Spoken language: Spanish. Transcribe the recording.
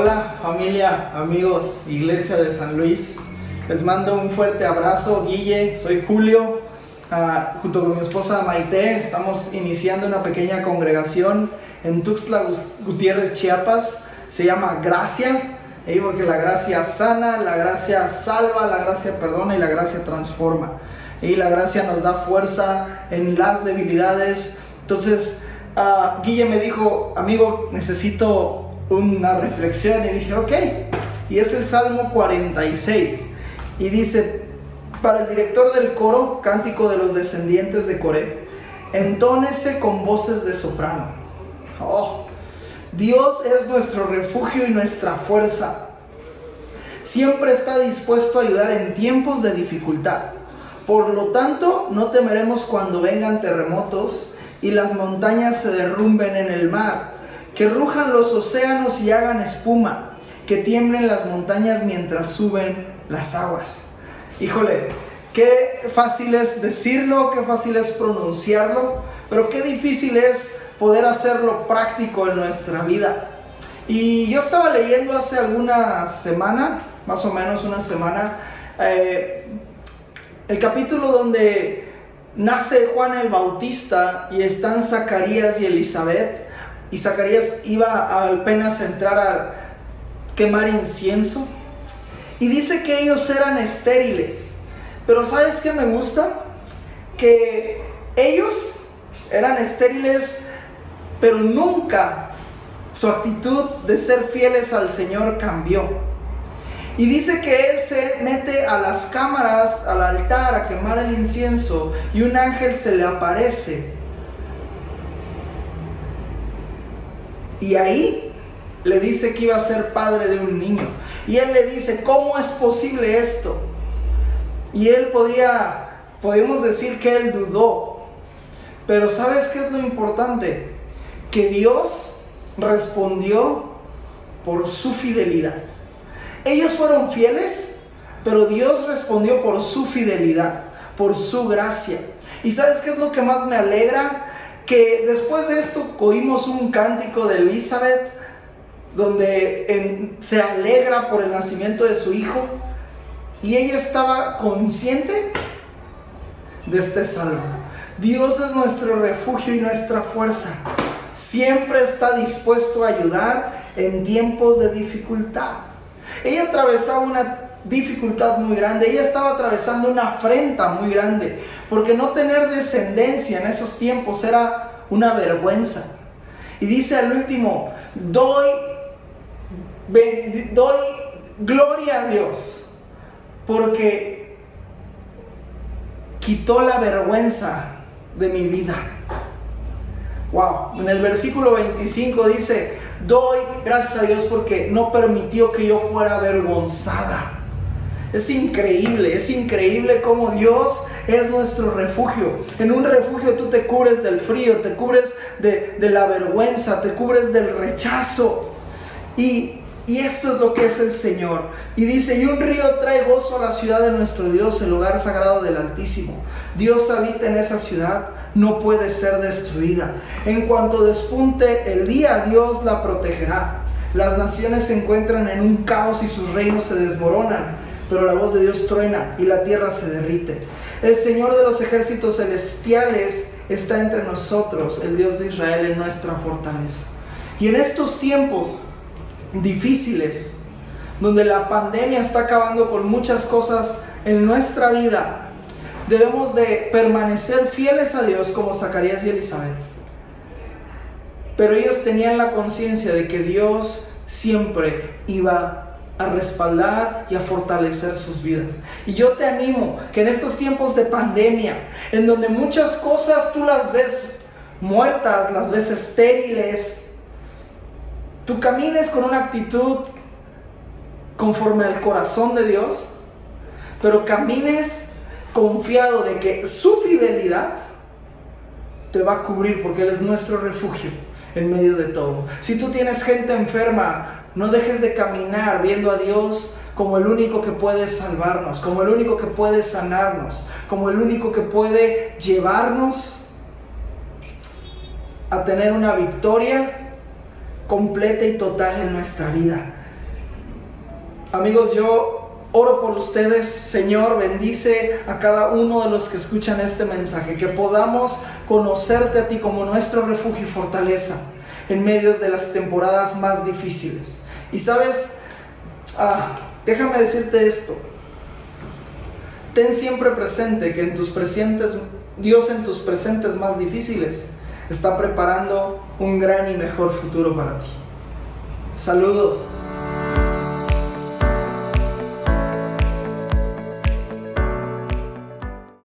Hola familia, amigos, Iglesia de San Luis. Les mando un fuerte abrazo, Guille, soy Julio, ah, junto con mi esposa Maite. Estamos iniciando una pequeña congregación en Tuxtla Gutiérrez, Chiapas. Se llama Gracia, porque la gracia sana, la gracia salva, la gracia perdona y la gracia transforma. Y la gracia nos da fuerza en las debilidades. Entonces, uh, Guille me dijo, amigo, necesito una reflexión y dije, ok, y es el Salmo 46. Y dice, para el director del coro, cántico de los descendientes de Coré, entónese con voces de soprano. Oh, Dios es nuestro refugio y nuestra fuerza. Siempre está dispuesto a ayudar en tiempos de dificultad. Por lo tanto, no temeremos cuando vengan terremotos y las montañas se derrumben en el mar que rujan los océanos y hagan espuma, que tiemblen las montañas mientras suben las aguas. Híjole, qué fácil es decirlo, qué fácil es pronunciarlo, pero qué difícil es poder hacerlo práctico en nuestra vida. Y yo estaba leyendo hace alguna semana, más o menos una semana, eh, el capítulo donde nace Juan el Bautista y están Zacarías y Elizabeth y Zacarías iba apenas a entrar a quemar incienso. Y dice que ellos eran estériles. Pero ¿sabes qué me gusta? Que ellos eran estériles, pero nunca su actitud de ser fieles al Señor cambió. Y dice que él se mete a las cámaras, al altar, a quemar el incienso, y un ángel se le aparece Y ahí le dice que iba a ser padre de un niño. Y él le dice, ¿cómo es posible esto? Y él podía, podemos decir que él dudó. Pero ¿sabes qué es lo importante? Que Dios respondió por su fidelidad. Ellos fueron fieles, pero Dios respondió por su fidelidad, por su gracia. ¿Y sabes qué es lo que más me alegra? Que después de esto oímos un cántico de Elizabeth donde se alegra por el nacimiento de su hijo y ella estaba consciente de este salmo. Dios es nuestro refugio y nuestra fuerza. Siempre está dispuesto a ayudar en tiempos de dificultad. Ella atravesaba una dificultad muy grande. Ella estaba atravesando una afrenta muy grande, porque no tener descendencia en esos tiempos era una vergüenza. Y dice al último, doy, doy gloria a Dios, porque quitó la vergüenza de mi vida. Wow, en el versículo 25 dice, doy gracias a Dios porque no permitió que yo fuera avergonzada. Es increíble, es increíble cómo Dios es nuestro refugio. En un refugio tú te cubres del frío, te cubres de, la vergüenza, te cubres del rechazo. Y, y esto es lo que es el Señor. Y dice, y un río trae gozo a la ciudad de nuestro Dios, el lugar sagrado del Altísimo. Dios habita en esa ciudad, no puede ser destruida. En cuanto despunte el día, Dios la protegerá. Las naciones se encuentran en un caos y sus reinos se desmoronan pero la voz de Dios truena y la tierra se derrite. El Señor de los ejércitos celestiales está entre nosotros, el Dios de Israel en nuestra fortaleza. Y en estos tiempos difíciles, donde la pandemia está acabando con muchas cosas en nuestra vida, debemos de permanecer fieles a Dios como Zacarías y Elizabeth. Pero ellos tenían la conciencia de que Dios siempre iba a respaldar y a fortalecer sus vidas. Y yo te animo que en estos tiempos de pandemia, en donde muchas cosas tú las ves muertas, las ves estériles, tú camines con una actitud conforme al corazón de Dios, pero camines confiado de que su fidelidad te va a cubrir porque Él es nuestro refugio en medio de todo. Si tú tienes gente enferma, no dejes de caminar viendo a Dios como el único que puede salvarnos, como el único que puede sanarnos, como el único que puede llevarnos a tener una victoria completa y total en nuestra vida. amigos, yo oro por ustedes. Señor, bendice a cada uno de los que escuchan este mensaje. Que podamos conocerte a ti como nuestro refugio y fortaleza en medio de las temporadas más difíciles. Y sabes, ah, déjame decirte esto. Ten siempre presente que en tus presentes, Dios en tus presentes más difíciles está preparando un gran y mejor futuro para ti. Saludos.